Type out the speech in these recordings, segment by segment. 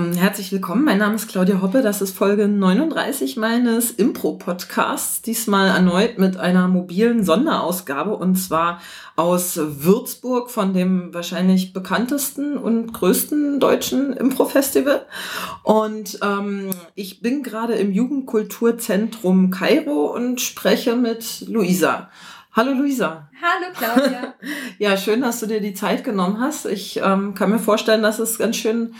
Ähm, herzlich willkommen, mein Name ist Claudia Hoppe, das ist Folge 39 meines Impro-Podcasts, diesmal erneut mit einer mobilen Sonderausgabe und zwar aus Würzburg von dem wahrscheinlich bekanntesten und größten deutschen Impro-Festival. Und ähm, ich bin gerade im Jugendkulturzentrum Kairo und spreche mit Luisa. Hallo Luisa. Hallo Claudia. ja, schön, dass du dir die Zeit genommen hast. Ich ähm, kann mir vorstellen, dass es ganz schön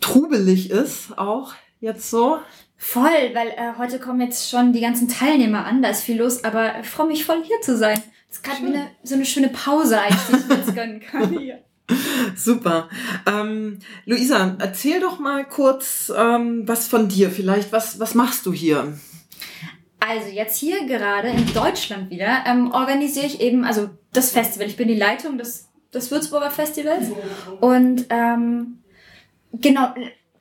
trubelig ist, auch jetzt so. Voll, weil äh, heute kommen jetzt schon die ganzen Teilnehmer an, da ist viel los, aber ich freue mich voll hier zu sein. Es ist gerade eine, so eine schöne Pause eigentlich, die ich mir jetzt gönnen kann hier. Super. Ähm, Luisa, erzähl doch mal kurz ähm, was von dir. Vielleicht, was, was machst du hier? Also jetzt hier gerade in Deutschland wieder ähm, organisiere ich eben, also das Festival. Ich bin die Leitung des, des Würzburger Festivals und ähm, genau,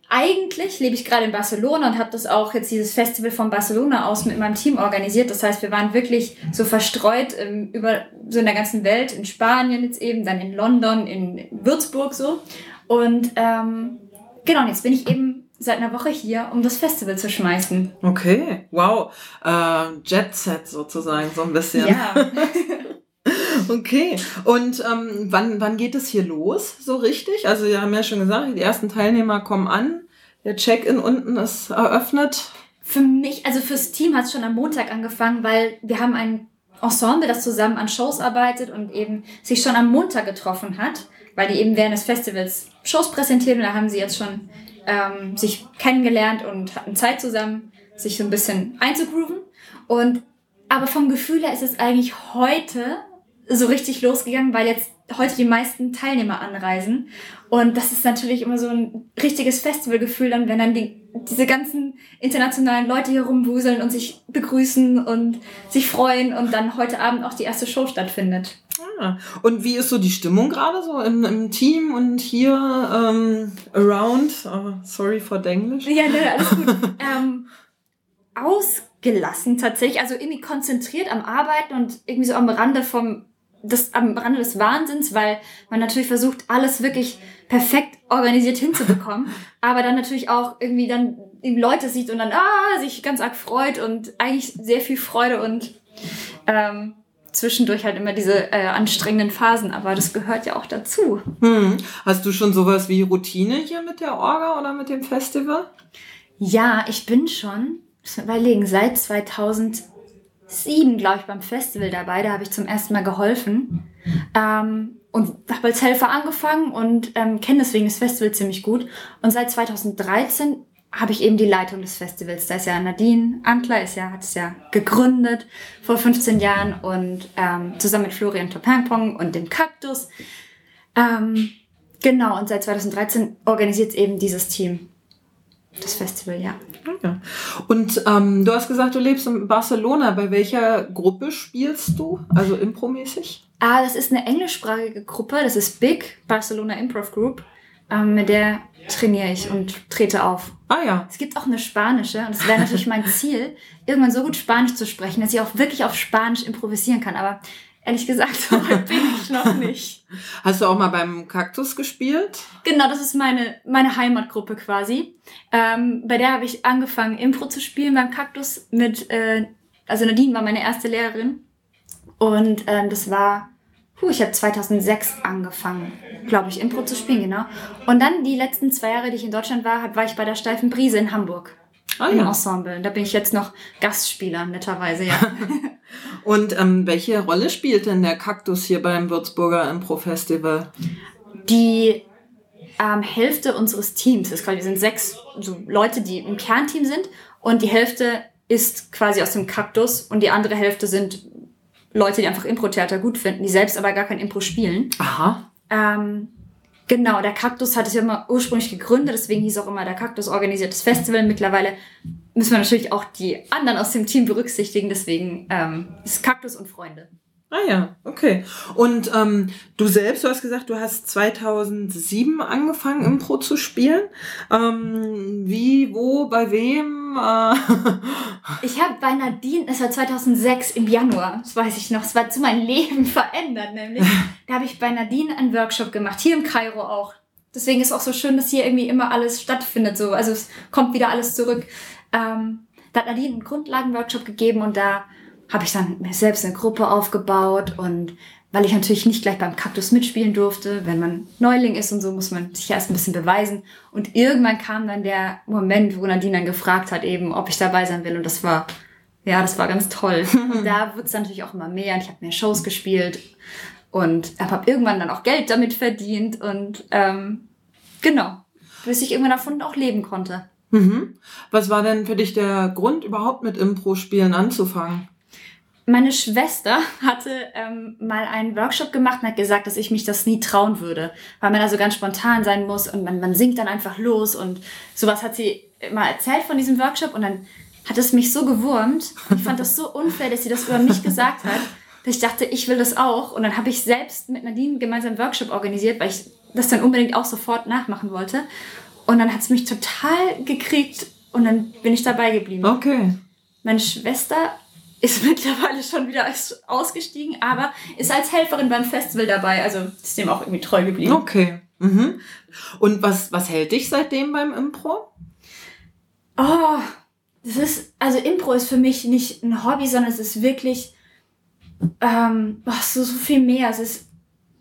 eigentlich lebe ich gerade in Barcelona und habe das auch jetzt dieses Festival von Barcelona aus mit meinem Team organisiert. Das heißt, wir waren wirklich so verstreut ähm, über so in der ganzen Welt, in Spanien jetzt eben, dann in London, in Würzburg so. Und ähm, genau, und jetzt bin ich eben seit einer Woche hier, um das Festival zu schmeißen. Okay, wow. Äh, Jet Set sozusagen, so ein bisschen. Ja. Okay. Und ähm, wann, wann geht es hier los, so richtig? Also wir haben ja schon gesagt, die ersten Teilnehmer kommen an. Der Check-in unten ist eröffnet. Für mich, also fürs Team hat es schon am Montag angefangen, weil wir haben ein Ensemble, das zusammen an Shows arbeitet und eben sich schon am Montag getroffen hat, weil die eben während des Festivals Shows präsentieren und da haben sie jetzt schon ähm, sich kennengelernt und hatten Zeit zusammen, sich so ein bisschen einzugrooven. Und aber vom Gefühl her ist es eigentlich heute so richtig losgegangen, weil jetzt heute die meisten Teilnehmer anreisen. Und das ist natürlich immer so ein richtiges Festivalgefühl, dann, wenn dann die, diese ganzen internationalen Leute hier rumwuseln und sich begrüßen und sich freuen und dann heute Abend auch die erste Show stattfindet. Ah, und wie ist so die Stimmung gerade so im, im Team und hier ähm, around? Oh, sorry for English. Ja, ne, alles gut. ähm, ausgelassen tatsächlich, also irgendwie konzentriert am Arbeiten und irgendwie so am Rande vom das am Rande des Wahnsinns, weil man natürlich versucht, alles wirklich perfekt organisiert hinzubekommen, aber dann natürlich auch irgendwie dann Leute sieht und dann ah, sich ganz arg freut und eigentlich sehr viel Freude und ähm, zwischendurch halt immer diese äh, anstrengenden Phasen, aber das gehört ja auch dazu. Hm. Hast du schon sowas wie Routine hier mit der Orga oder mit dem Festival? Ja, ich bin schon, muss man überlegen, seit 2000 sieben, glaube ich, beim Festival dabei. Da habe ich zum ersten Mal geholfen. Ähm, und habe als Helfer angefangen und ähm, kenne deswegen das Festival ziemlich gut. Und seit 2013 habe ich eben die Leitung des Festivals. Da ist ja Nadine Antler, ist ja, hat es ja gegründet vor 15 Jahren und ähm, zusammen mit Florian Topangpong und dem Kaktus. Ähm, genau, und seit 2013 organisiert eben dieses Team das Festival, ja. Ja. Und ähm, du hast gesagt, du lebst in Barcelona. Bei welcher Gruppe spielst du? Also impromäßig? Ah, das ist eine englischsprachige Gruppe. Das ist Big Barcelona Improv Group. Ähm, mit der trainiere ich und trete auf. Ah ja. Es gibt auch eine spanische und es wäre natürlich mein Ziel, irgendwann so gut Spanisch zu sprechen, dass ich auch wirklich auf Spanisch improvisieren kann. Aber Ehrlich gesagt, so bin ich noch nicht. Hast du auch mal beim Kaktus gespielt? Genau, das ist meine, meine Heimatgruppe quasi. Ähm, bei der habe ich angefangen, Impro zu spielen beim Kaktus mit, äh, also Nadine war meine erste Lehrerin. Und ähm, das war, puh, ich habe 2006 angefangen, glaube ich, Impro zu spielen, genau. Und dann die letzten zwei Jahre, die ich in Deutschland war, war ich bei der Steifen Brise in Hamburg. Ah, im ja. Ensemble. Da bin ich jetzt noch Gastspieler, netterweise, ja. Und ähm, welche Rolle spielt denn der Kaktus hier beim Würzburger Impro Festival? Die ähm, Hälfte unseres Teams ist quasi, wir sind sechs so Leute, die im Kernteam sind und die Hälfte ist quasi aus dem Kaktus und die andere Hälfte sind Leute, die einfach Impro-Theater gut finden, die selbst aber gar kein Impro spielen. Aha. Ähm, Genau, der Kaktus hat es ja immer ursprünglich gegründet, deswegen hieß auch immer der Kaktus organisiertes Festival. Mittlerweile müssen wir natürlich auch die anderen aus dem Team berücksichtigen, deswegen ähm, ist Kaktus und Freunde. Ah ja, okay. Und ähm, du selbst, du hast gesagt, du hast 2007 angefangen, Impro zu spielen. Ähm, wie, wo, bei wem? Äh ich habe bei Nadine, es war 2006 im Januar, das weiß ich noch, es war zu meinem Leben verändert, nämlich. Da habe ich bei Nadine einen Workshop gemacht, hier im Kairo auch. deswegen ist auch so schön, dass hier irgendwie immer alles stattfindet. So. Also es kommt wieder alles zurück. Ähm, da hat Nadine einen Grundlagenworkshop gegeben und da habe ich dann mir selbst eine Gruppe aufgebaut und weil ich natürlich nicht gleich beim Kaktus mitspielen durfte. Wenn man Neuling ist und so, muss man sich erst ein bisschen beweisen. Und irgendwann kam dann der Moment, wo Nadine dann gefragt hat, eben, ob ich dabei sein will. Und das war, ja, das war ganz toll. Und da wird es natürlich auch immer mehr. Und ich habe mehr Shows gespielt und habe irgendwann dann auch Geld damit verdient. Und ähm, genau, bis ich irgendwann davon auch leben konnte. Mhm. Was war denn für dich der Grund, überhaupt mit Impro-Spielen anzufangen? Meine Schwester hatte ähm, mal einen Workshop gemacht und hat gesagt, dass ich mich das nie trauen würde, weil man also ganz spontan sein muss und man, man singt dann einfach los und sowas hat sie mal erzählt von diesem Workshop und dann hat es mich so gewurmt. Ich fand das so unfair, dass sie das über mich gesagt hat, dass ich dachte, ich will das auch. Und dann habe ich selbst mit Nadine gemeinsam einen Workshop organisiert, weil ich das dann unbedingt auch sofort nachmachen wollte. Und dann hat es mich total gekriegt und dann bin ich dabei geblieben. Okay. Meine Schwester ist mittlerweile schon wieder ausgestiegen, aber ist als Helferin beim Festival dabei. Also ist dem auch irgendwie treu geblieben. Okay. Mhm. Und was, was hält dich seitdem beim Impro? Oh, das ist, also Impro ist für mich nicht ein Hobby, sondern es ist wirklich ähm, oh, so, so viel mehr. Es ist,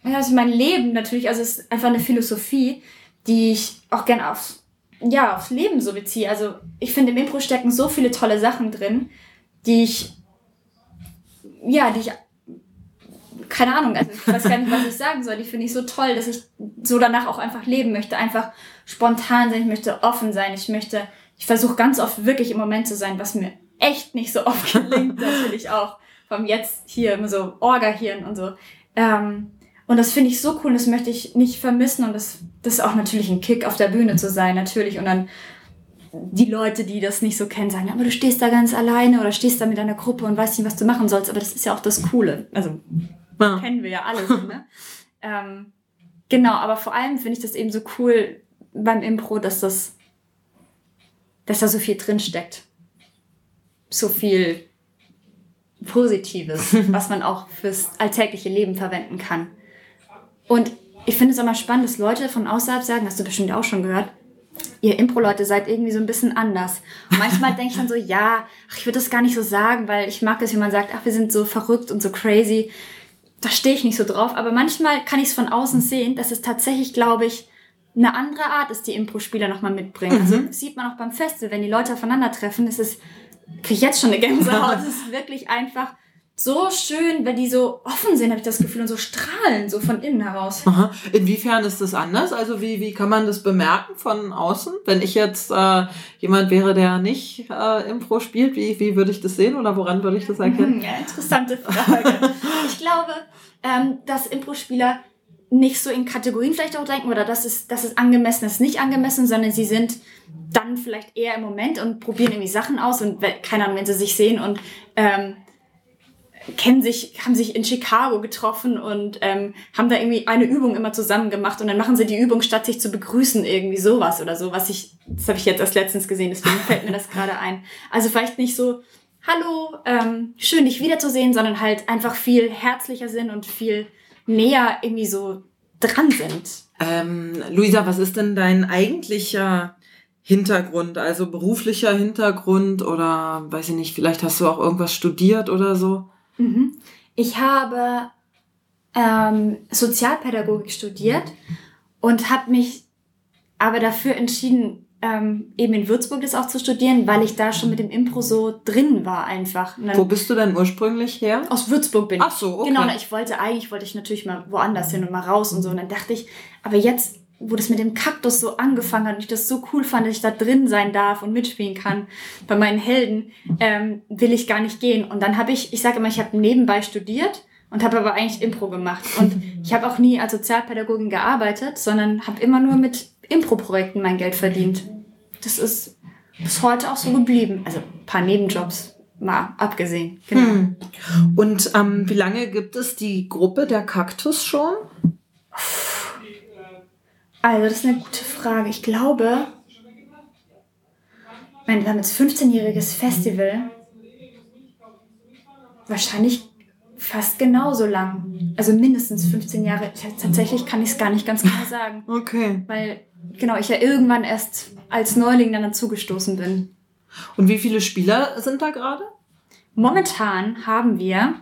ja, also mein Leben natürlich, also es ist einfach eine Philosophie, die ich auch gerne aufs, ja, aufs Leben so beziehe. Also ich finde, im Impro stecken so viele tolle Sachen drin, die ich ja, die ich, keine Ahnung, also ich weiß gar nicht, was ich sagen soll. Die finde ich so toll, dass ich so danach auch einfach leben möchte. Einfach spontan sein, ich möchte offen sein, ich möchte, ich versuche ganz oft wirklich im Moment zu sein, was mir echt nicht so oft gelingt, natürlich auch. Vom jetzt hier immer so Orga-Hirn und so. Ähm, und das finde ich so cool, das möchte ich nicht vermissen und das, das ist auch natürlich ein Kick auf der Bühne zu sein, natürlich. Und dann die Leute, die das nicht so kennen, sagen, aber du stehst da ganz alleine oder stehst da mit einer Gruppe und weißt nicht, was du machen sollst. Aber das ist ja auch das Coole. Also ja. kennen wir ja alle. So, ne? ähm, genau, aber vor allem finde ich das eben so cool beim Impro, dass das, dass da so viel drin steckt. So viel Positives, was man auch fürs alltägliche Leben verwenden kann. Und ich finde es auch mal spannend, dass Leute von außerhalb sagen, hast du bestimmt auch schon gehört, ihr Impro-Leute seid irgendwie so ein bisschen anders. Und manchmal denke ich dann so, ja, ach, ich würde das gar nicht so sagen, weil ich mag es, wenn man sagt, ach, wir sind so verrückt und so crazy. Da stehe ich nicht so drauf. Aber manchmal kann ich es von außen sehen, dass es tatsächlich, glaube ich, eine andere Art ist, die Impro-Spieler nochmal mitbringen. Also mhm. Also sieht man auch beim Festival, wenn die Leute aufeinandertreffen, ist es, kriege ich jetzt schon eine Gänsehaut. es ist wirklich einfach so schön, wenn die so offen sind, habe ich das Gefühl, und so strahlen, so von innen heraus. Aha. Inwiefern ist das anders? Also wie, wie kann man das bemerken von außen? Wenn ich jetzt äh, jemand wäre, der nicht äh, Impro spielt, wie, wie würde ich das sehen oder woran würde ich das erkennen? Ja, interessante Frage. ich glaube, ähm, dass Impro-Spieler nicht so in Kategorien vielleicht auch denken oder das ist, das ist angemessen, das ist nicht angemessen, sondern sie sind dann vielleicht eher im Moment und probieren irgendwie Sachen aus und keine Ahnung, wenn sie sich sehen und ähm, kennen sich, haben sich in Chicago getroffen und ähm, haben da irgendwie eine Übung immer zusammen gemacht und dann machen sie die Übung, statt sich zu begrüßen, irgendwie sowas oder so, was ich, das habe ich jetzt erst letztens gesehen, deswegen fällt mir das gerade ein. Also vielleicht nicht so, hallo, ähm, schön dich wiederzusehen, sondern halt einfach viel herzlicher sind und viel näher irgendwie so dran sind. Ähm, Luisa, was ist denn dein eigentlicher Hintergrund, also beruflicher Hintergrund oder weiß ich nicht, vielleicht hast du auch irgendwas studiert oder so? Mhm. Ich habe ähm, Sozialpädagogik studiert und habe mich aber dafür entschieden, ähm, eben in Würzburg das auch zu studieren, weil ich da schon mit dem Impro so drin war einfach. Wo bist du denn ursprünglich her? Aus Würzburg bin ich. Ach so, okay. Genau, ich wollte eigentlich wollte ich natürlich mal woanders hin und mal raus und so. Und dann dachte ich, aber jetzt wo das mit dem Kaktus so angefangen hat und ich das so cool fand, dass ich da drin sein darf und mitspielen kann bei meinen Helden, ähm, will ich gar nicht gehen. Und dann habe ich, ich sage immer, ich habe nebenbei studiert und habe aber eigentlich Impro gemacht. Und ich habe auch nie als Sozialpädagogin gearbeitet, sondern habe immer nur mit Impro-Projekten mein Geld verdient. Das ist bis heute auch so geblieben. Also ein paar Nebenjobs mal abgesehen. Genau. Hm. Und ähm, wie lange gibt es die Gruppe der Kaktus schon? Also, das ist eine gute Frage. Ich glaube, mein, wir haben jetzt 15-jähriges Festival. Wahrscheinlich fast genauso lang. Also mindestens 15 Jahre. Tatsächlich kann ich es gar nicht ganz genau sagen. Okay. Weil, genau, ich ja irgendwann erst als Neuling dann dazugestoßen bin. Und wie viele Spieler sind da gerade? Momentan haben wir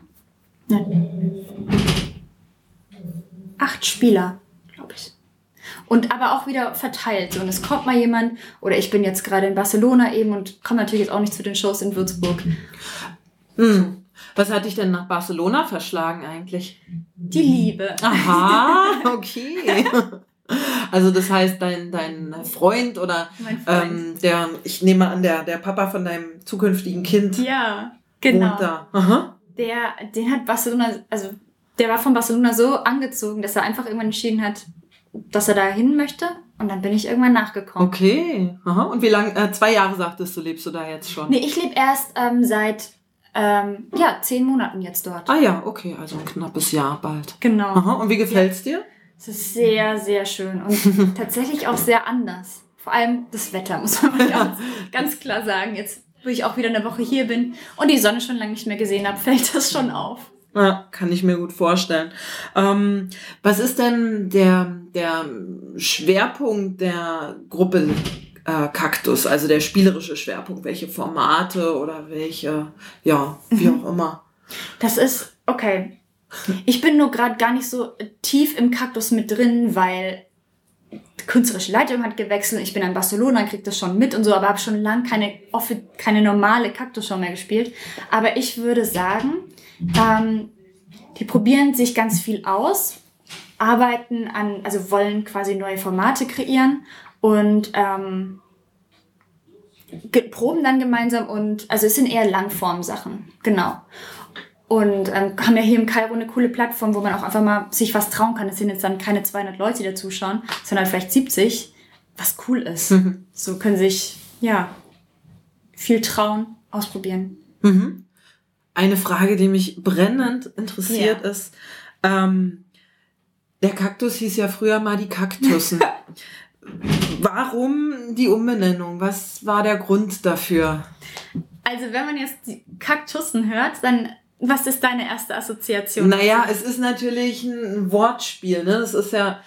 acht Spieler. Und aber auch wieder verteilt. Und es kommt mal jemand, oder ich bin jetzt gerade in Barcelona eben und komme natürlich jetzt auch nicht zu den Shows in Würzburg. Hm. Was hat dich denn nach Barcelona verschlagen eigentlich? Die Liebe. Aha, okay. Also das heißt, dein, dein Freund oder Mein Freund. Ähm, der, ich nehme an, der, der Papa von deinem zukünftigen Kind ja, genau. wohnt da. Aha. Der, den hat Barcelona, also der war von Barcelona so angezogen, dass er einfach irgendwann entschieden hat, dass er da hin möchte. Und dann bin ich irgendwann nachgekommen. Okay. Aha. Und wie lange? Äh, zwei Jahre sagtest du, lebst du da jetzt schon? Nee, ich lebe erst ähm, seit ähm, ja, zehn Monaten jetzt dort. Ah ja, okay, also ein knappes Jahr bald. Genau. Aha. Und wie gefällt's dir? Es ist sehr, sehr schön und tatsächlich auch sehr anders. Vor allem das Wetter, muss man mal ganz, ganz klar sagen. Jetzt, wo ich auch wieder eine Woche hier bin und die Sonne schon lange nicht mehr gesehen habe, fällt das schon auf. Ja, kann ich mir gut vorstellen. Ähm, was ist denn der, der Schwerpunkt der Gruppe äh, Kaktus, also der spielerische Schwerpunkt? Welche Formate oder welche, ja, wie auch immer? Das ist, okay. Ich bin nur gerade gar nicht so tief im Kaktus mit drin, weil die künstlerische Leitung hat gewechselt. Ich bin in Barcelona, krieg das schon mit und so, aber habe schon lange keine, keine normale Kaktus-Show mehr gespielt. Aber ich würde sagen, ähm, die probieren sich ganz viel aus, arbeiten an, also wollen quasi neue Formate kreieren und ähm, proben dann gemeinsam und, also es sind eher Langform-Sachen, genau. Und ähm, haben ja hier im Kairo eine coole Plattform, wo man auch einfach mal sich was trauen kann. Es sind jetzt dann keine 200 Leute, die da zuschauen, sondern vielleicht 70, was cool ist. So können sich, ja, viel trauen, ausprobieren. Mhm. Eine Frage, die mich brennend interessiert Ja. ist, ähm, der Kaktus hieß ja früher mal die Kaktussen. Warum die Umbenennung? Was war der Grund dafür? Also wenn man jetzt die Kaktussen hört, dann was ist deine erste Assoziation? Naja, es ist natürlich ein Wortspiel, ne? Das ist ja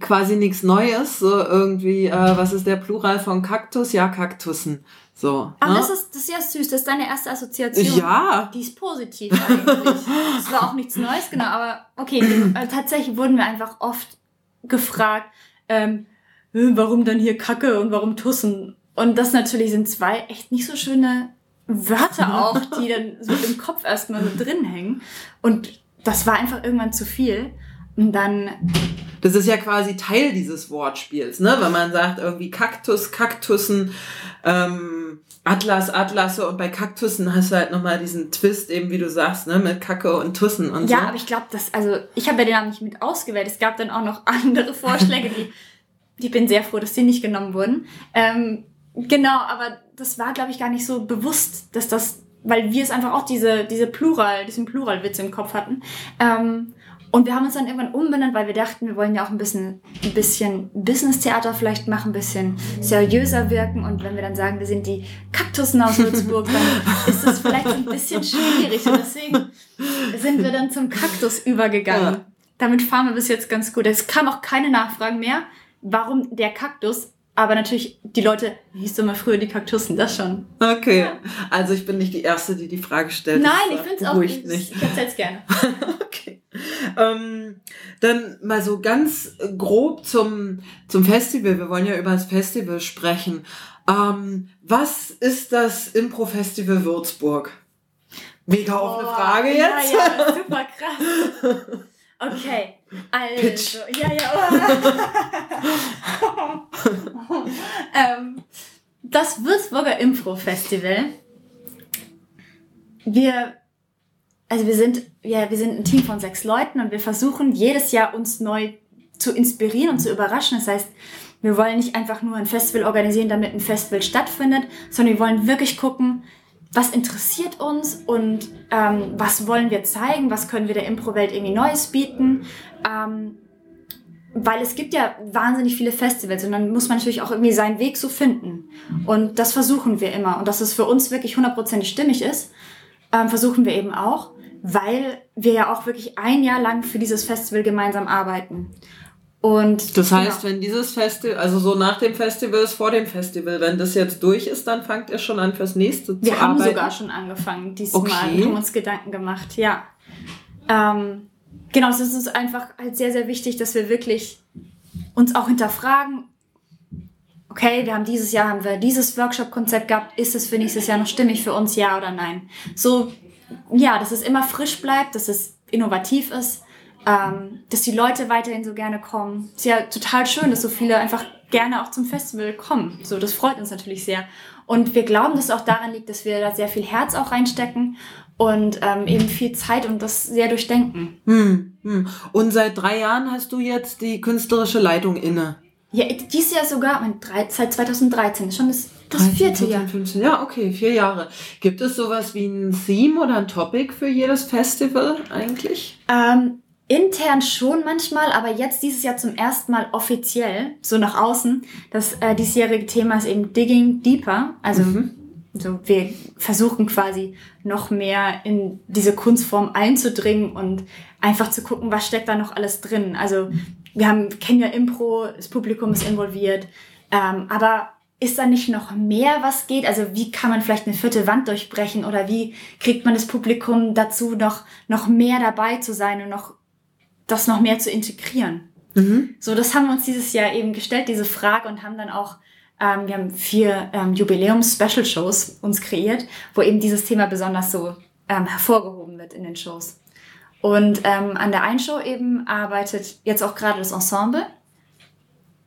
quasi nichts Neues. So irgendwie, äh, was ist der Plural von Kaktus? Ja, Kaktussen. So. Aber ne? das ist, das ist ja süß, das ist deine erste Assoziation. ja. Die ist positiv eigentlich. Das war auch nichts Neues, genau. Aber okay, äh, tatsächlich wurden wir einfach oft gefragt, ähm, äh, warum dann hier Kacke und warum Tussen? Und das natürlich sind zwei echt nicht so schöne Wörter auch, die dann so im Kopf erstmal so drin hängen. Und das war einfach irgendwann zu viel. Und dann, Das ist ja quasi Teil dieses Wortspiels, ne? Wenn man sagt irgendwie Kaktus, Kaktussen, ähm, Atlas, Atlasse und bei Kaktussen hast du halt nochmal diesen Twist, eben wie du sagst, ne? Mit Kacke und Tussen und ja, so. aber ich glaube, das, also ich habe ja den Namen nicht mit ausgewählt. Es gab dann auch noch andere Vorschläge, die, ich bin sehr froh, dass die nicht genommen wurden. Ähm, genau, aber das war, glaube ich, gar nicht so bewusst, dass das, weil wir es einfach auch diese, diese Plural, diesen Pluralwitz im Kopf hatten. Ähm, und wir haben uns dann irgendwann umbenannt, weil wir dachten, wir wollen ja auch ein bisschen, ein bisschen Business-Theater vielleicht machen, ein bisschen seriöser wirken. Und wenn wir dann sagen, wir sind die Kaktussen aus Würzburg, dann ist das vielleicht ein bisschen schwierig. Und deswegen sind wir dann zum Kaktus übergegangen. Ja. Damit fahren wir bis jetzt ganz gut. Es kam auch keine Nachfragen mehr, warum der Kaktus. Aber natürlich, die Leute, hieß mal früher die Kaktussen, das schon. Okay, also ich bin nicht die Erste, die die Frage stellt. Nein, ich äh, finde es auch ich, nicht. Ich erzähl's gerne. Okay. Ähm, dann mal so ganz grob zum, zum Festival. Wir wollen ja über das Festival sprechen. Ähm, was ist das Impro-Festival Würzburg? Mega offene Frage jetzt. Ja, ja, super krass. Okay, also. Pitch. Ja, ja. Ähm, das Würzburger Impro-Festival. Wir, also wir sind, ja, wir sind ein Team von sechs Leuten und wir versuchen jedes Jahr uns neu zu inspirieren und zu überraschen. Das heißt, wir wollen nicht einfach nur ein Festival organisieren, damit ein Festival stattfindet, sondern wir wollen wirklich gucken, was interessiert uns und ähm, was wollen wir zeigen, was können wir der Impro-Welt irgendwie Neues bieten. Ähm, weil es gibt ja wahnsinnig viele Festivals und dann muss man natürlich auch irgendwie seinen Weg so finden. Und das versuchen wir immer. Und dass es für uns wirklich hundertprozentig stimmig ist, ähm, versuchen wir eben auch, weil wir ja auch wirklich ein Jahr lang für dieses Festival gemeinsam arbeiten. Und das heißt, genau. wenn dieses Festival, also so nach dem Festival ist vor dem Festival, wenn das jetzt durch ist, dann fangt ihr schon an fürs nächste wir zu arbeiten. Wir haben sogar schon angefangen diesmal, okay. haben uns Gedanken gemacht, ja. Ähm, genau, es ist uns einfach halt sehr, sehr wichtig, dass wir wirklich uns auch hinterfragen, okay, wir haben dieses Jahr haben wir dieses Workshop-Konzept gehabt, ist es für nächstes Jahr noch stimmig für uns, ja oder nein? So, ja, dass es immer frisch bleibt, dass es innovativ ist, ähm, dass die Leute weiterhin so gerne kommen. Ist ja total schön, dass so viele einfach gerne auch zum Festival kommen. So, das freut uns natürlich sehr. Und wir glauben, dass es auch daran liegt, dass wir da sehr viel Herz auch reinstecken und ähm, eben viel Zeit und das sehr durchdenken. Hm, hm. Und seit drei Jahren hast du jetzt die künstlerische Leitung inne. Ja, dieses Jahr sogar, mein, seit 2013, schon das, das 13, vierte 14, Jahr. 15, ja, okay, vier Jahre. Gibt es sowas wie ein Theme oder ein Topic für jedes Festival eigentlich? Ähm, intern schon manchmal, aber jetzt dieses Jahr zum ersten Mal offiziell, so nach außen. Das äh, diesjährige Thema ist eben Digging Deeper. Also mhm. So, wir versuchen quasi noch mehr in diese Kunstform einzudringen und einfach zu gucken, was steckt da noch alles drin. Also wir haben, kennen ja Impro, das Publikum ist involviert, ähm, aber ist da nicht noch mehr, was geht? Also wie kann man vielleicht eine vierte Wand durchbrechen oder wie kriegt man das Publikum dazu, noch, noch mehr dabei zu sein und noch das noch mehr zu integrieren? Mhm. So, das haben wir uns dieses Jahr eben gestellt, diese Frage und haben dann auch ähm, wir haben vier ähm, Jubiläums-Special-Shows uns kreiert, wo eben dieses Thema besonders so ähm, hervorgehoben wird in den Shows. Und ähm, an der einen Show eben arbeitet jetzt auch gerade das Ensemble.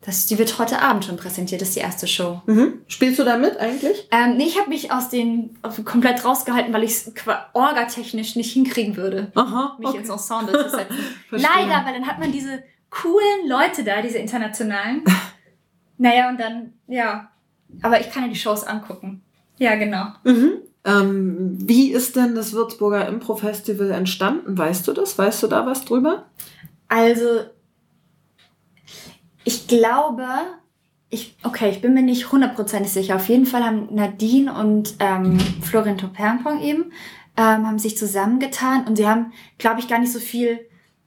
Das, die wird heute Abend schon präsentiert, das ist die erste Show. Mhm. Spielst du da mit eigentlich? Ähm, nee, ich habe mich aus den komplett rausgehalten, weil ich es orgatechnisch nicht hinkriegen würde, Aha, mich okay. ins Ensemble zu setzen. Leider, weil dann hat man diese coolen Leute da, diese internationalen. naja, und dann, ja. Aber ich kann ja die Shows angucken. Ja, genau. Mhm. Ähm, wie ist denn das Würzburger Impro-Festival entstanden? Weißt du das? Weißt du da was drüber? Also, ich glaube, ich, okay, ich bin mir nicht hundertprozentig sicher. Auf jeden Fall haben Nadine und ähm, Florian Topernpong eben ähm, haben sich zusammengetan und sie haben, glaube ich, gar nicht so viel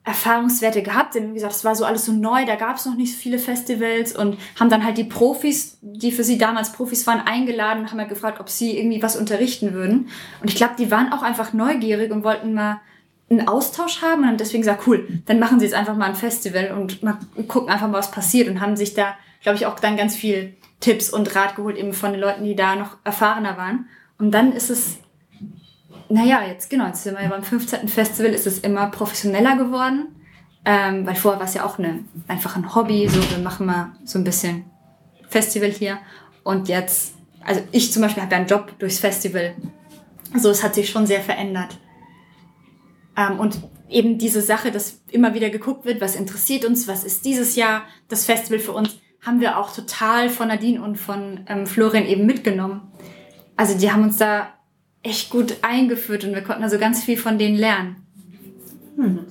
Erfahrungswerte gehabt. Denn wie gesagt, es war so alles so neu, da gab es noch nicht so viele Festivals und haben dann halt die Profis, die für sie damals Profis waren, eingeladen und haben halt gefragt, ob sie irgendwie was unterrichten würden. Und ich glaube, die waren auch einfach neugierig und wollten mal einen Austausch haben und haben deswegen gesagt, cool, dann machen sie jetzt einfach mal ein Festival und mal gucken einfach mal, was passiert und haben sich da, glaube ich, auch dann ganz viel Tipps und Rat geholt, eben von den Leuten, die da noch erfahrener waren. Und dann ist es naja, jetzt genau, jetzt sind wir beim 15. Festival, ist es immer professioneller geworden. Ähm, weil vorher war es ja auch eine, einfach ein Hobby, so wir machen mal so ein bisschen Festival hier. Und jetzt, also ich zum Beispiel habe ja einen Job durchs Festival. Also es hat sich schon sehr verändert. Ähm, und eben diese Sache, dass immer wieder geguckt wird, was interessiert uns, was ist dieses Jahr das Festival für uns, haben wir auch total von Nadine und von ähm, Florian eben mitgenommen. Also die haben uns da echt gut eingeführt und wir konnten also ganz viel von denen lernen. Hm.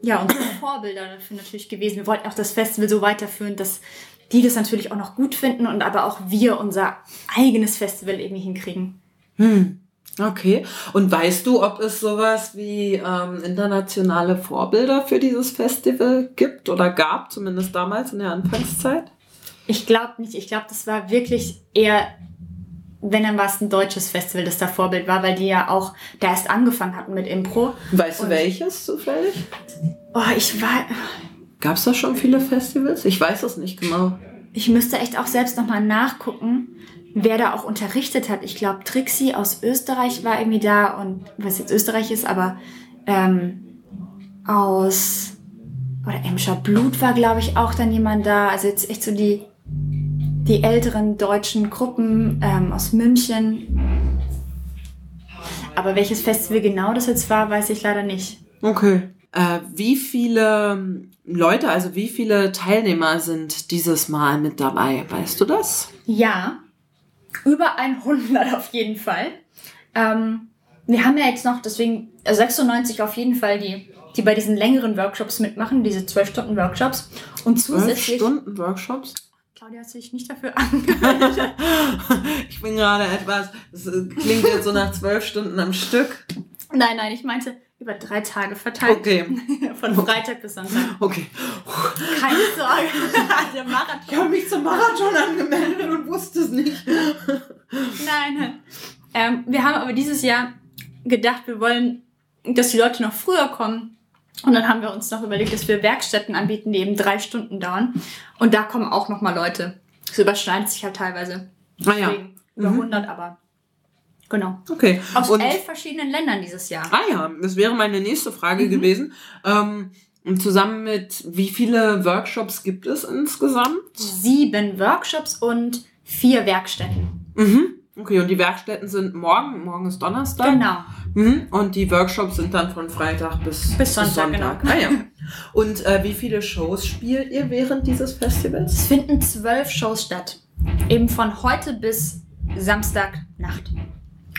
Ja unsere Vorbilder dafür natürlich gewesen. Wir wollten auch das Festival so weiterführen, dass die das natürlich auch noch gut finden und aber auch wir unser eigenes Festival irgendwie hinkriegen. Hm. Okay. Und weißt du, ob es sowas wie ähm, internationale Vorbilder für dieses Festival gibt oder gab, zumindest damals in der Anfangszeit? Ich glaube nicht. Ich glaube, das war wirklich eher wenn dann war es ein deutsches Festival, das da Vorbild war, weil die ja auch da erst angefangen hatten mit Impro. Weißt du welches zufällig? Oh, ich war. Gab es da schon viele Festivals? Ich weiß es nicht genau. Ich müsste echt auch selbst nochmal nachgucken, wer da auch unterrichtet hat. Ich glaube, Trixie aus Österreich war irgendwie da und was jetzt Österreich ist, aber ähm, aus oder Emscher Blut war, glaube ich, auch dann jemand da. Also jetzt echt so die die älteren deutschen Gruppen ähm, aus München. Aber welches Festival genau das jetzt war, weiß ich leider nicht. Okay. Äh, wie viele Leute, also wie viele Teilnehmer sind dieses Mal mit dabei? Weißt du das? Ja, über 100 auf jeden Fall. Ähm, wir haben ja jetzt noch, deswegen 96 auf jeden Fall, die, die bei diesen längeren Workshops mitmachen, diese 12-Stunden-Workshops. Und zusätzlich. 12 Stunden Workshops? Claudia hat sich nicht dafür angemeldet. ich bin gerade etwas, das klingt jetzt so nach zwölf Stunden am Stück. Nein, nein, ich meinte über drei Tage verteilt. Okay. Von Freitag bis Sonntag. Okay. Keine Sorge. Der Marathon. Ich habe mich zum Marathon angemeldet und wusste es nicht. Nein. Ähm, wir haben aber dieses Jahr gedacht, wir wollen, dass die Leute noch früher kommen. Und dann haben wir uns noch überlegt, dass wir Werkstätten anbieten, die eben drei Stunden dauern. Und da kommen auch noch mal Leute. Das überschneidet sich halt teilweise. Ah ja. Über 100, aber genau. Okay. Aus Und, elf verschiedenen Ländern dieses Jahr. ah ja, das wäre meine nächste Frage gewesen. Ähm, und zusammen mit wie viele Workshops gibt es insgesamt? Sieben Workshops und vier Werkstätten. Mhm. Okay, und die Werkstätten sind morgen, morgen ist Donnerstag. Genau. Mhm. Und die Workshops sind dann von Freitag bis, Bis Sonntag, genau. Ah, ja. Und äh, wie viele Shows spielt ihr während dieses Festivals? Es finden zwölf Shows statt. Eben von heute bis Samstagnacht.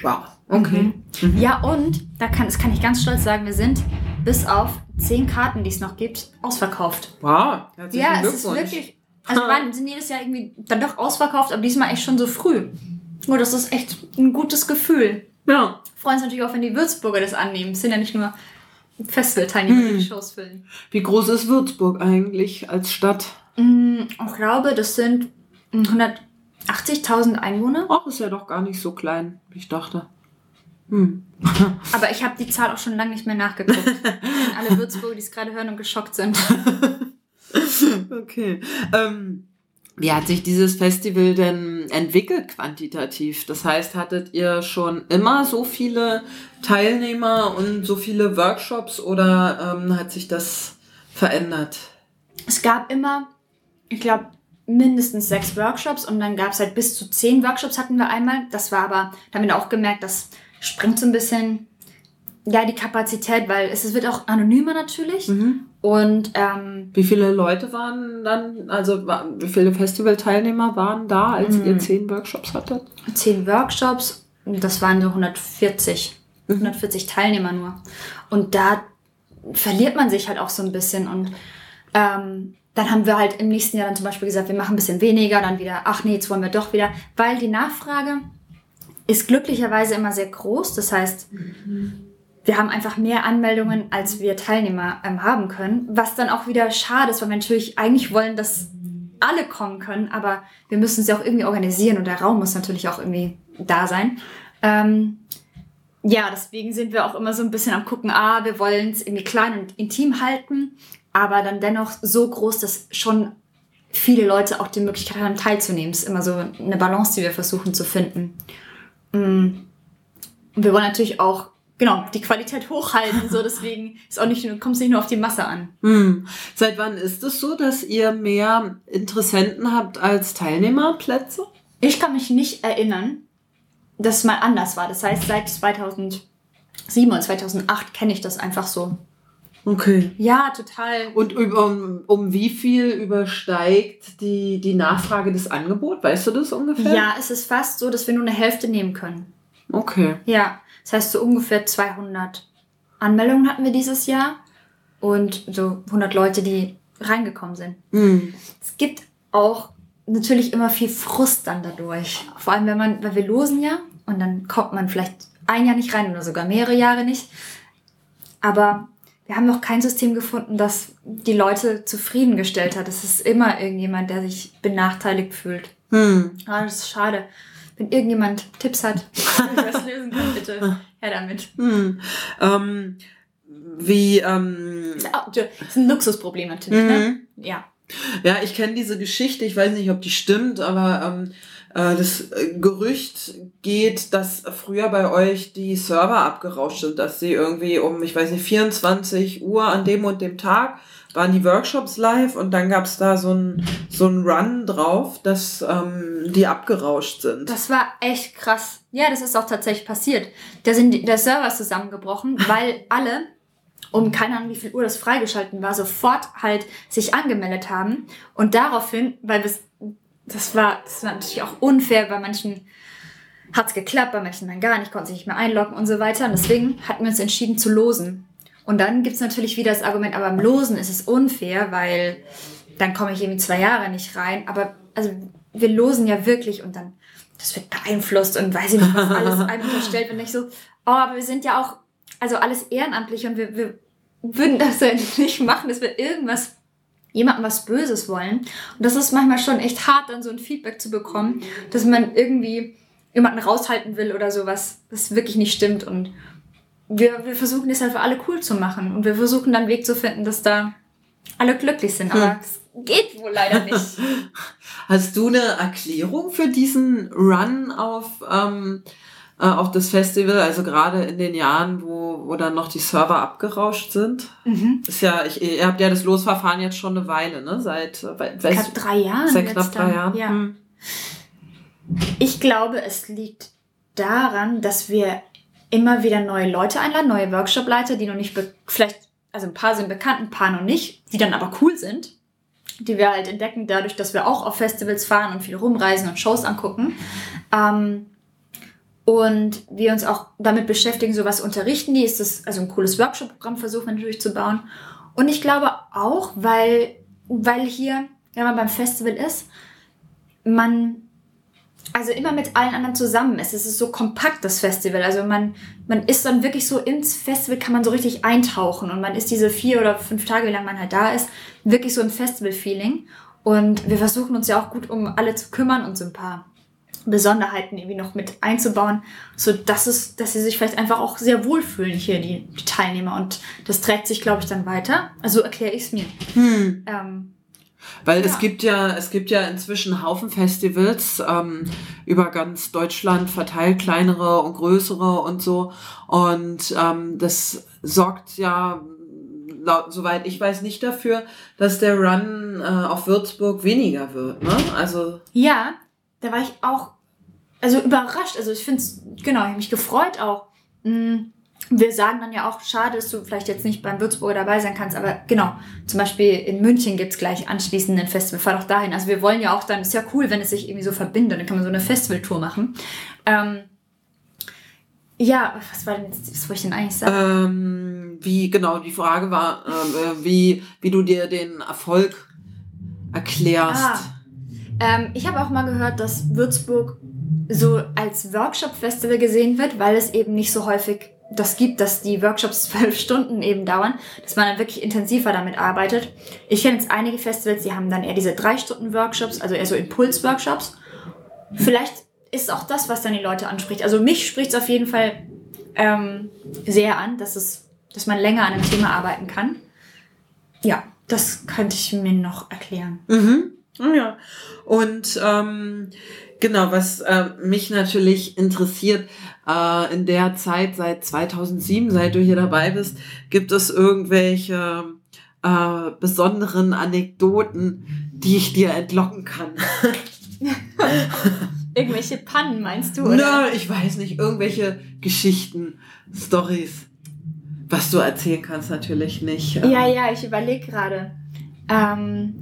Wow. Okay. Ja, und da kann, das kann ich ganz stolz sagen, wir sind bis auf zehn Karten, die es noch gibt, ausverkauft. Wow. Herzlichen Ja, es ist wirklich. Also wir sind jedes Jahr irgendwie dann doch ausverkauft, aber diesmal echt schon so früh. Oh, das ist echt ein gutes Gefühl. Ja. Freuen uns natürlich auch, wenn die Würzburger das annehmen. Es sind ja nicht nur Festivalteilnehmer, die die Shows füllen. Wie groß ist Würzburg eigentlich als Stadt? Mm, Ich glaube, das sind 180.000 Einwohner. Ach, ist ja doch gar nicht so klein, wie ich dachte. Hm. Aber ich habe die Zahl auch schon lange nicht mehr nachgeguckt. Alle Würzburger, die es gerade hören und geschockt sind. Okay. Ähm, wie hat sich dieses Festival denn entwickelt quantitativ? Das heißt, hattet ihr schon immer so viele Teilnehmer und so viele Workshops oder ähm, hat sich das verändert? Es gab immer, ich glaube, mindestens sechs Workshops und dann gab es halt bis zu zehn Workshops hatten wir einmal. Das war aber, da haben wir auch gemerkt, das springt so ein bisschen ja die Kapazität, weil es, es wird auch anonymer natürlich. Und ähm, Wie viele Leute waren dann, also wie viele Festivalteilnehmer waren da, als ihr zehn Workshops hattet? zehn Workshops, das waren so 140, 140 Teilnehmer nur. Und da verliert man sich halt auch so ein bisschen. Und ähm, dann haben wir halt im nächsten Jahr dann zum Beispiel gesagt, wir machen ein bisschen weniger, dann wieder, ach nee, jetzt wollen wir doch wieder, weil die Nachfrage ist glücklicherweise immer sehr groß. Das heißt, wir haben einfach mehr Anmeldungen, als wir Teilnehmer ähm, haben können, was dann auch wieder schade ist, weil wir natürlich eigentlich wollen, dass alle kommen können, aber wir müssen sie auch irgendwie organisieren und der Raum muss natürlich auch irgendwie da sein. Ähm, ja, deswegen sind wir auch immer so ein bisschen am gucken, ah, wir wollen es irgendwie klein und intim halten, aber dann dennoch so groß, dass schon viele Leute auch die Möglichkeit haben, teilzunehmen. Es ist immer so eine Balance, die wir versuchen zu finden. Mm. Und wir wollen natürlich auch, genau, die Qualität hochhalten, so deswegen ist auch nicht, nur- kommt es nicht nur auf die Masse an. Hm. Seit wann ist es so, dass ihr mehr Interessenten habt als Teilnehmerplätze? Ich kann mich nicht erinnern, dass es mal anders war. Das heißt, seit 2007 oder 2008 kenne ich das einfach so. Okay. Ja, total. Und um, um wie viel übersteigt die, die Nachfrage des Angebots? Weißt du das ungefähr? Ja, es ist fast so, dass wir nur eine Hälfte nehmen können. Okay. Ja, das heißt so ungefähr 200 Anmeldungen hatten wir dieses Jahr und so 100 Leute, die reingekommen sind. Hm. Es gibt auch natürlich immer viel Frust dann dadurch. Vor allem, wenn man, weil wir losen ja und dann kommt man vielleicht ein Jahr nicht rein oder sogar mehrere Jahre nicht. Aber wir haben noch kein System gefunden, das die Leute zufriedengestellt hat. Es ist immer irgendjemand, der sich benachteiligt fühlt. Hm. Ah, das ist schade. Wenn irgendjemand Tipps hat, wie das lösen können, bitte her damit. Hm. Ähm, wie, ähm, Das ist ein Luxusproblem natürlich, ne? Ja. ja, ich kenne diese Geschichte, ich weiß nicht, ob die stimmt, aber ähm, äh, das äh, Gerücht geht, dass früher bei euch die Server abgerauscht sind, dass sie irgendwie um, ich weiß nicht, 24 Uhr an dem und dem Tag waren die Workshops live und dann gab's da so ein, so ein Run drauf, dass ähm, die abgerauscht sind. Das war echt krass. Ja, das ist auch tatsächlich passiert. Da sind die- der Server ist zusammengebrochen, weil alle, um keine Ahnung wie viel Uhr das freigeschalten war, sofort halt sich angemeldet haben. Und daraufhin, weil das, das war, das war natürlich auch unfair, bei manchen hat's geklappt, bei manchen dann gar nicht, konnten sich nicht mehr einloggen und so weiter. Und deswegen hatten wir uns entschieden zu losen. Und dann gibt's natürlich wieder das Argument, aber im Losen ist es unfair, weil dann komme ich irgendwie zwei Jahre nicht rein. Aber also wir losen ja wirklich und dann, das wird beeinflusst und weiß ich nicht, was alles einem unterstellt. Und ich so, oh, aber wir sind ja auch also alles ehrenamtlich und wir, wir würden das ja nicht machen, dass wir irgendwas jemandem was Böses wollen. Und das ist manchmal schon echt hart, dann so ein Feedback zu bekommen, dass man irgendwie jemanden raushalten will oder sowas, was wirklich nicht stimmt. Und wir, wir versuchen es für alle cool zu machen. Und wir versuchen dann einen Weg zu finden, dass da alle glücklich sind. Aber hm. es geht wohl leider nicht. Hast du eine Erklärung für diesen Run auf, ähm, äh, auf das Festival? Also gerade in den Jahren, wo, wo dann noch die Server abgerauscht sind? Mhm. Ist ja, ich, ihr habt ja das Losverfahren jetzt schon eine Weile, ne? Seit, seit knapp drei Jahren. Seit knapp drei Jahren. Ja. Hm. Ich glaube, es liegt daran, dass wir immer wieder neue Leute einladen, neue Workshop-Leiter, die noch nicht, vielleicht, also ein paar sind bekannt, ein paar noch nicht, die dann aber cool sind, die wir halt entdecken dadurch, dass wir auch auf Festivals fahren und viel rumreisen und Shows angucken. Ähm, und wir uns auch damit beschäftigen, so was unterrichten die, ist das, also ein cooles Workshop-Programm versuchen wir natürlich zu bauen. Und ich glaube auch, weil, weil hier, wenn man beim Festival ist, man also immer mit allen anderen zusammen ist. Es ist so kompakt, das Festival. Also man, man ist dann wirklich so ins Festival, kann man so richtig eintauchen und man ist diese vier oder fünf Tage, wie lange man halt da ist, wirklich so im Festival-Feeling. Und wir versuchen uns ja auch gut um alle zu kümmern und so ein paar Besonderheiten irgendwie noch mit einzubauen, so dass es, dass sie sich vielleicht einfach auch sehr wohlfühlen hier, die, die Teilnehmer. Und das trägt sich, glaube ich, dann weiter. Also erkläre ich es mir. Hm. Ähm, weil ja. es gibt ja, es gibt ja inzwischen Haufen Festivals ähm, über ganz Deutschland verteilt, kleinere und größere und so. Und ähm, das sorgt ja, laut, soweit ich weiß, nicht dafür, dass der Run äh, auf Würzburg weniger wird. Ne? Also ja, da war ich auch also überrascht. Also ich finde es, genau, ich habe mich gefreut auch. Mhm wir sagen dann ja auch, schade, dass du vielleicht jetzt nicht beim Würzburger dabei sein kannst, aber genau, zum Beispiel in München gibt's gleich anschließend ein Festival, fahr doch dahin. Also wir wollen ja auch dann, ist ja cool, wenn es sich irgendwie so verbindet, dann kann man so eine Festivaltour machen. Ähm, ja, was war denn jetzt, was wollte ich denn eigentlich sagen? Ähm, wie, genau, die Frage war, äh, wie, wie du dir den Erfolg erklärst. Ah, ähm, ich habe auch mal gehört, dass Würzburg so als Workshop-Festival gesehen wird, weil es eben nicht so häufig das gibt, dass die Workshops zwölf Stunden eben dauern, dass man dann wirklich intensiver damit arbeitet. Ich kenne jetzt einige Festivals, die haben dann eher diese drei Stunden Workshops, also eher so Impuls-Workshops. Vielleicht ist auch das, was dann die Leute anspricht. Also mich spricht es auf jeden Fall ähm, sehr an, dass es, dass man länger an einem Thema arbeiten kann. Ja, das könnte ich mir noch erklären. Mhm. Ja. Und ähm, genau, was äh, mich natürlich interessiert, äh, in der Zeit seit 2007, seit du hier dabei bist, gibt es irgendwelche äh, besonderen Anekdoten, die ich dir entlocken kann. irgendwelche Pannen meinst du? Oder? Na, ich weiß nicht, irgendwelche Geschichten, Stories. Was du erzählen kannst, natürlich nicht. Ja, ja, ich überlege gerade. Ähm,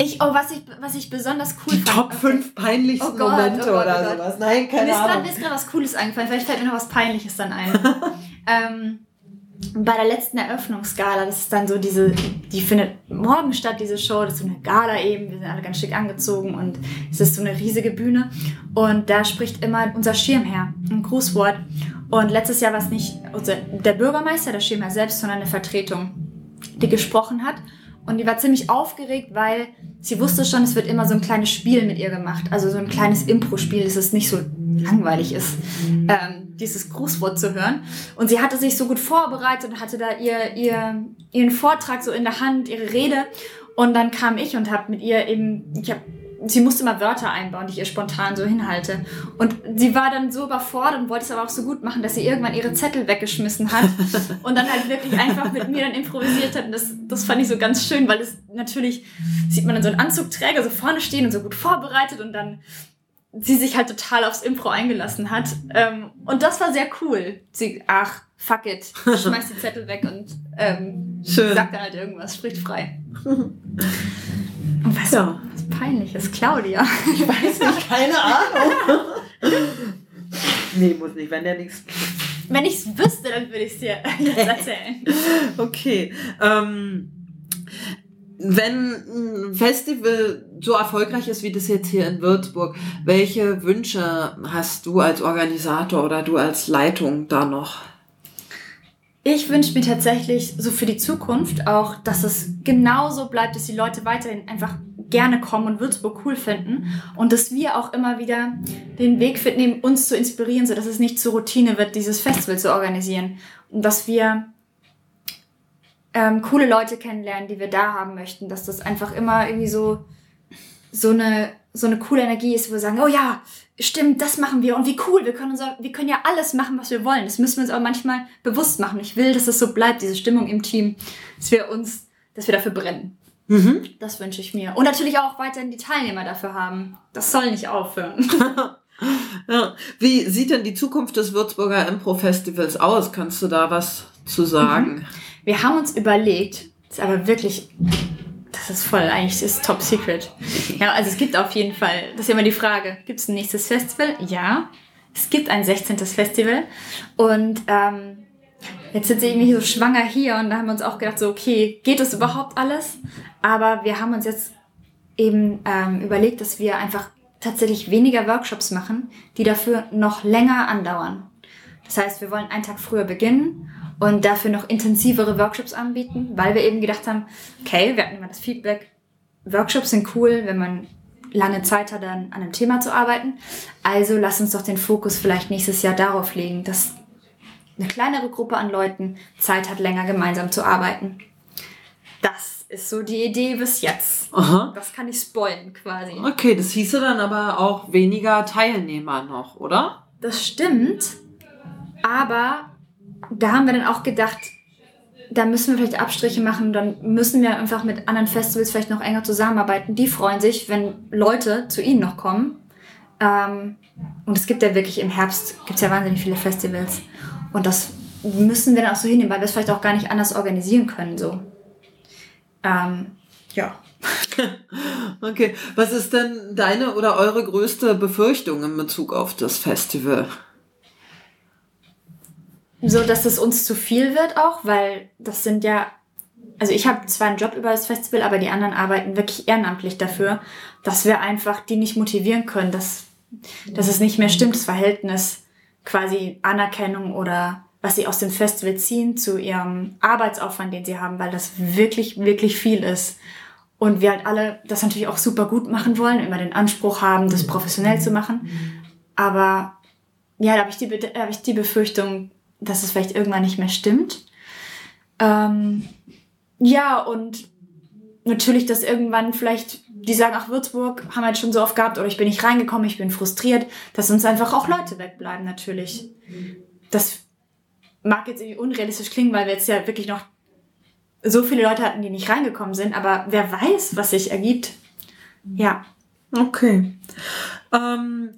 ich, oh, was ich, was ich besonders cool Die fand. Top 5 okay. peinlichsten oh Gott, Momente oh Gott, oder oh sowas. Nein, keine mir Ahnung. Mir ist gerade was Cooles eingefallen. Vielleicht fällt mir noch was Peinliches dann ein. ähm, bei der letzten Eröffnungsgala, das ist dann so diese, die findet morgen statt, diese Show, das ist so eine Gala eben, wir sind alle ganz schick angezogen und es ist so eine riesige Bühne und da spricht immer unser Schirmherr, ein Grußwort und letztes Jahr war es nicht unser, der Bürgermeister, der Schirmherr selbst, sondern eine Vertretung, die gesprochen hat und die war ziemlich aufgeregt, weil sie wusste schon, es wird immer so ein kleines Spiel mit ihr gemacht. Also so ein kleines Impro-Spiel, dass es nicht so langweilig ist, ähm, dieses Grußwort zu hören. Und sie hatte sich so gut vorbereitet und hatte da ihr, ihr, ihren Vortrag so in der Hand, ihre Rede. Und dann kam ich und habe mit ihr eben, ich habe sie musste mal Wörter einbauen, die ich ihr spontan so hinhalte. Und sie war dann so überfordert und wollte es aber auch so gut machen, dass sie irgendwann ihre Zettel weggeschmissen hat und dann halt wirklich einfach mit mir dann improvisiert hat. Und das, das fand ich so ganz schön, weil es natürlich sieht man dann so einen Anzugträger so vorne stehen und so gut vorbereitet und dann sie sich halt total aufs Impro eingelassen hat. Ähm, und das war sehr cool. Sie, ach, fuck it, schmeißt die Zettel weg und ähm, sagt dann halt irgendwas, spricht frei. Und was, ja. Was Peinliches, Claudia. Ich weiß nicht, keine Ahnung. nee, muss nicht, wenn der nichts. Wenn ich es wüsste, dann würde ich es dir jetzt erzählen. okay. Ähm, wenn ein Festival so erfolgreich ist wie das jetzt hier in Würzburg, welche Wünsche hast du als Organisator oder du als Leitung da noch? Ich wünsche mir tatsächlich so für die Zukunft auch, dass es genauso bleibt, dass die Leute weiterhin einfach gerne kommen und Würzburg cool finden und dass wir auch immer wieder den Weg finden, uns zu inspirieren, so dass es nicht zur Routine wird, dieses Festival zu organisieren und dass wir ähm, coole Leute kennenlernen, die wir da haben möchten, dass das einfach immer irgendwie so so eine so eine coole Energie ist, wo wir sagen, oh ja, stimmt, das machen wir und wie cool, wir können unser, wir können ja alles machen, was wir wollen. Das müssen wir uns aber manchmal bewusst machen. Ich will, dass es so bleibt, diese Stimmung im Team, dass wir uns, dass wir dafür brennen. Mhm. Das wünsche ich mir. Und natürlich auch weiterhin die Teilnehmer dafür haben. Das soll nicht aufhören. ja. Wie sieht denn die Zukunft des Würzburger Impro Festivals aus? Kannst du da was zu sagen? Mhm. Wir haben uns überlegt, das ist aber wirklich, das ist voll, eigentlich ist Top Secret. Ja, also es gibt auf jeden Fall, das ist ja immer die Frage, gibt es ein nächstes Festival? Ja, es gibt ein 16. Festival und ähm, jetzt sind sie irgendwie so schwanger hier und da haben wir uns auch gedacht, so okay, geht das überhaupt alles? Aber wir haben uns jetzt eben ähm, überlegt, dass wir einfach tatsächlich weniger Workshops machen, die dafür noch länger andauern. Das heißt, wir wollen einen Tag früher beginnen und dafür noch intensivere Workshops anbieten, weil wir eben gedacht haben, okay, wir hatten immer das Feedback, Workshops sind cool, wenn man lange Zeit hat, dann an einem Thema zu arbeiten. Also lass uns doch den Fokus vielleicht nächstes Jahr darauf legen, dass eine kleinere Gruppe an Leuten Zeit hat, länger gemeinsam zu arbeiten. Das ist so die Idee bis jetzt. Aha. Das kann ich spoilen quasi. Okay, das hieße dann aber auch weniger Teilnehmer noch, oder? Das stimmt. Aber da haben wir dann auch gedacht, da müssen wir vielleicht Abstriche machen, dann müssen wir einfach mit anderen Festivals vielleicht noch enger zusammenarbeiten. Die freuen sich, wenn Leute zu ihnen noch kommen. Ähm, und es gibt ja wirklich im Herbst, gibt es ja wahnsinnig viele Festivals. Und das müssen wir dann auch so hinnehmen, weil wir es vielleicht auch gar nicht anders organisieren können. So. Ähm, ja. okay, was ist denn deine oder eure größte Befürchtung in Bezug auf das Festival? so, dass es uns zu viel wird auch, weil das sind ja, also ich habe zwar einen Job über das Festival, aber die anderen arbeiten wirklich ehrenamtlich dafür, dass wir einfach die nicht motivieren können, dass, dass es nicht mehr stimmt, das Verhältnis quasi Anerkennung oder was sie aus dem Festival ziehen zu ihrem Arbeitsaufwand, den sie haben, weil das wirklich, wirklich viel ist. Und wir halt alle das natürlich auch super gut machen wollen, immer den Anspruch haben, das professionell zu machen. Aber ja, da habe ich, die, hab ich die Befürchtung, dass es vielleicht irgendwann nicht mehr stimmt. Ähm, ja, und natürlich, dass irgendwann vielleicht die sagen, ach, Würzburg haben wir jetzt schon so oft gehabt oder ich bin nicht reingekommen, ich bin frustriert, dass uns einfach auch Leute wegbleiben natürlich. Das mag jetzt irgendwie unrealistisch klingen, weil wir jetzt ja wirklich noch so viele Leute hatten, die nicht reingekommen sind, aber wer weiß, was sich ergibt. Ja. Okay. Ähm,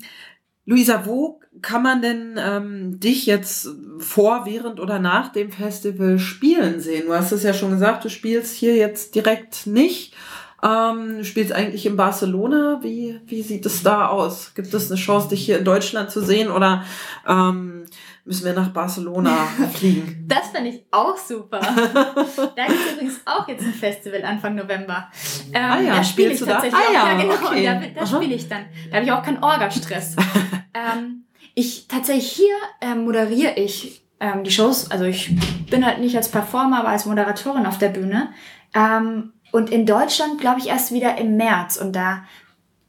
Luisa, wo kann man denn ähm, dich jetzt vor, während oder nach dem Festival spielen sehen? Du hast es ja schon gesagt, du spielst hier jetzt direkt nicht. Ähm, du spielst eigentlich in Barcelona. Wie, wie sieht es da aus? Gibt es eine Chance, dich hier in Deutschland zu sehen oder ähm, müssen wir nach Barcelona fliegen? Das finde ich auch super. da gibt es übrigens auch jetzt ein Festival Anfang November. Ähm, ah ja, da spiele ich tatsächlich ah, auch. Ja genau. Okay. Da, da spiele ich dann. Da habe ich auch keinen Orga-Stress. ähm, ich tatsächlich hier ähm, moderiere ich ähm, die Shows. Also ich bin halt nicht als Performer, aber als Moderatorin auf der Bühne. Ähm, und in Deutschland glaube ich erst wieder im März. Und da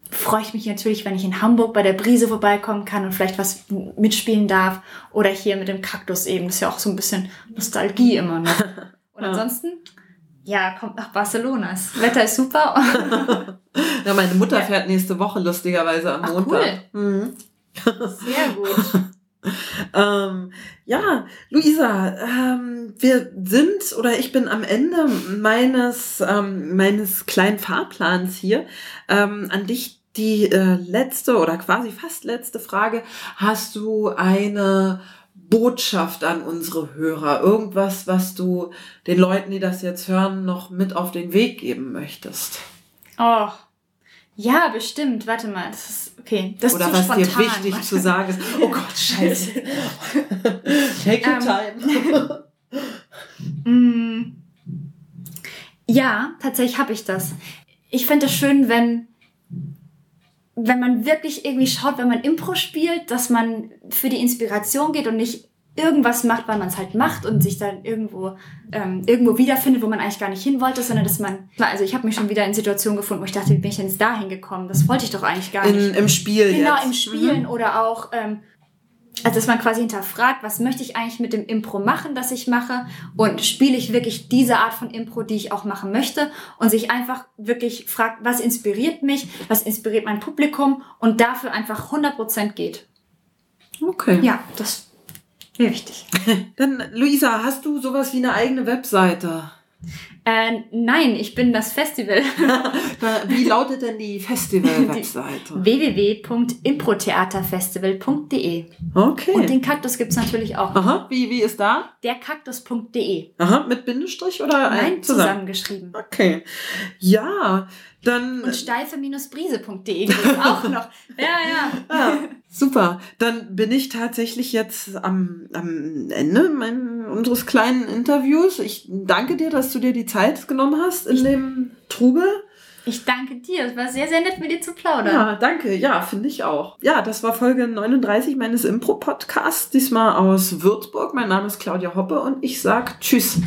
freue ich mich natürlich, wenn ich in Hamburg bei der Brise vorbeikommen kann und vielleicht was mitspielen darf. Oder hier mit dem Kaktus eben. Das ist ja auch so ein bisschen Nostalgie immer noch. Und ansonsten, ja, kommt nach Barcelona. Das Wetter ist super. ja, meine Mutter fährt nächste Woche lustigerweise am Ach, Montag. Cool. Mhm. Sehr gut. ähm, ja, Luisa, ähm, wir sind oder ich bin am Ende meines, ähm, meines kleinen Fahrplans hier. Ähm, an dich die äh, letzte oder quasi fast letzte Frage. Hast du eine Botschaft an unsere Hörer? Irgendwas, was du den Leuten, die das jetzt hören, noch mit auf den Weg geben möchtest? Oh, ja, bestimmt. Warte mal, das ist okay. Das Oder ist was spontan. dir wichtig Warte. zu sagen ist. Oh Gott, scheiße. Take your ähm, time. Mm. Ja, tatsächlich habe ich das. Ich finde es schön, wenn wenn man wirklich irgendwie schaut, wenn man Impro spielt, dass man für die Inspiration geht und nicht irgendwas macht, weil man es halt macht und sich dann irgendwo ähm, irgendwo wiederfindet, wo man eigentlich gar nicht hin wollte, sondern dass man, also ich habe mich schon wieder in Situationen gefunden, wo ich dachte, wie bin ich denn jetzt dahin gekommen? Das wollte ich doch eigentlich gar nicht. In, Im Spiel Genau, jetzt. im Spielen Mhm. oder auch, ähm, also dass man quasi hinterfragt, was möchte ich eigentlich mit dem Impro machen, das ich mache und spiele ich wirklich diese Art von Impro, die ich auch machen möchte und sich einfach wirklich fragt, was inspiriert mich, was inspiriert mein Publikum und dafür einfach 100% geht. Okay. Ja, das wäre wichtig. Dann, Luisa, hast du sowas wie eine eigene Webseite? Äh, nein, ich bin das Festival Wie lautet denn die Festival-Webseite? www.improtheaterfestival.de Okay. und den Kaktus gibt's natürlich auch. Aha, wie, wie ist da? Derkaktus.de. Aha, mit Bindestrich oder ein- Nein, zusammengeschrieben. Okay. Ja, dann. Und steife-brise.de gibt's auch noch. Ja, ja. Ah, super. Dann bin ich tatsächlich jetzt am, am Ende mein, unseres kleinen Interviews. Ich danke dir, dass du dir die Zeit genommen hast in dem Trubel. Ich danke dir. Es war sehr, sehr nett, mit dir zu plaudern. Ja, danke. Ja, finde ich auch. Ja, das war Folge 39 meines Impro-Podcasts, diesmal aus Würzburg. Mein Name ist Claudia Hoppe und ich sag Tschüss.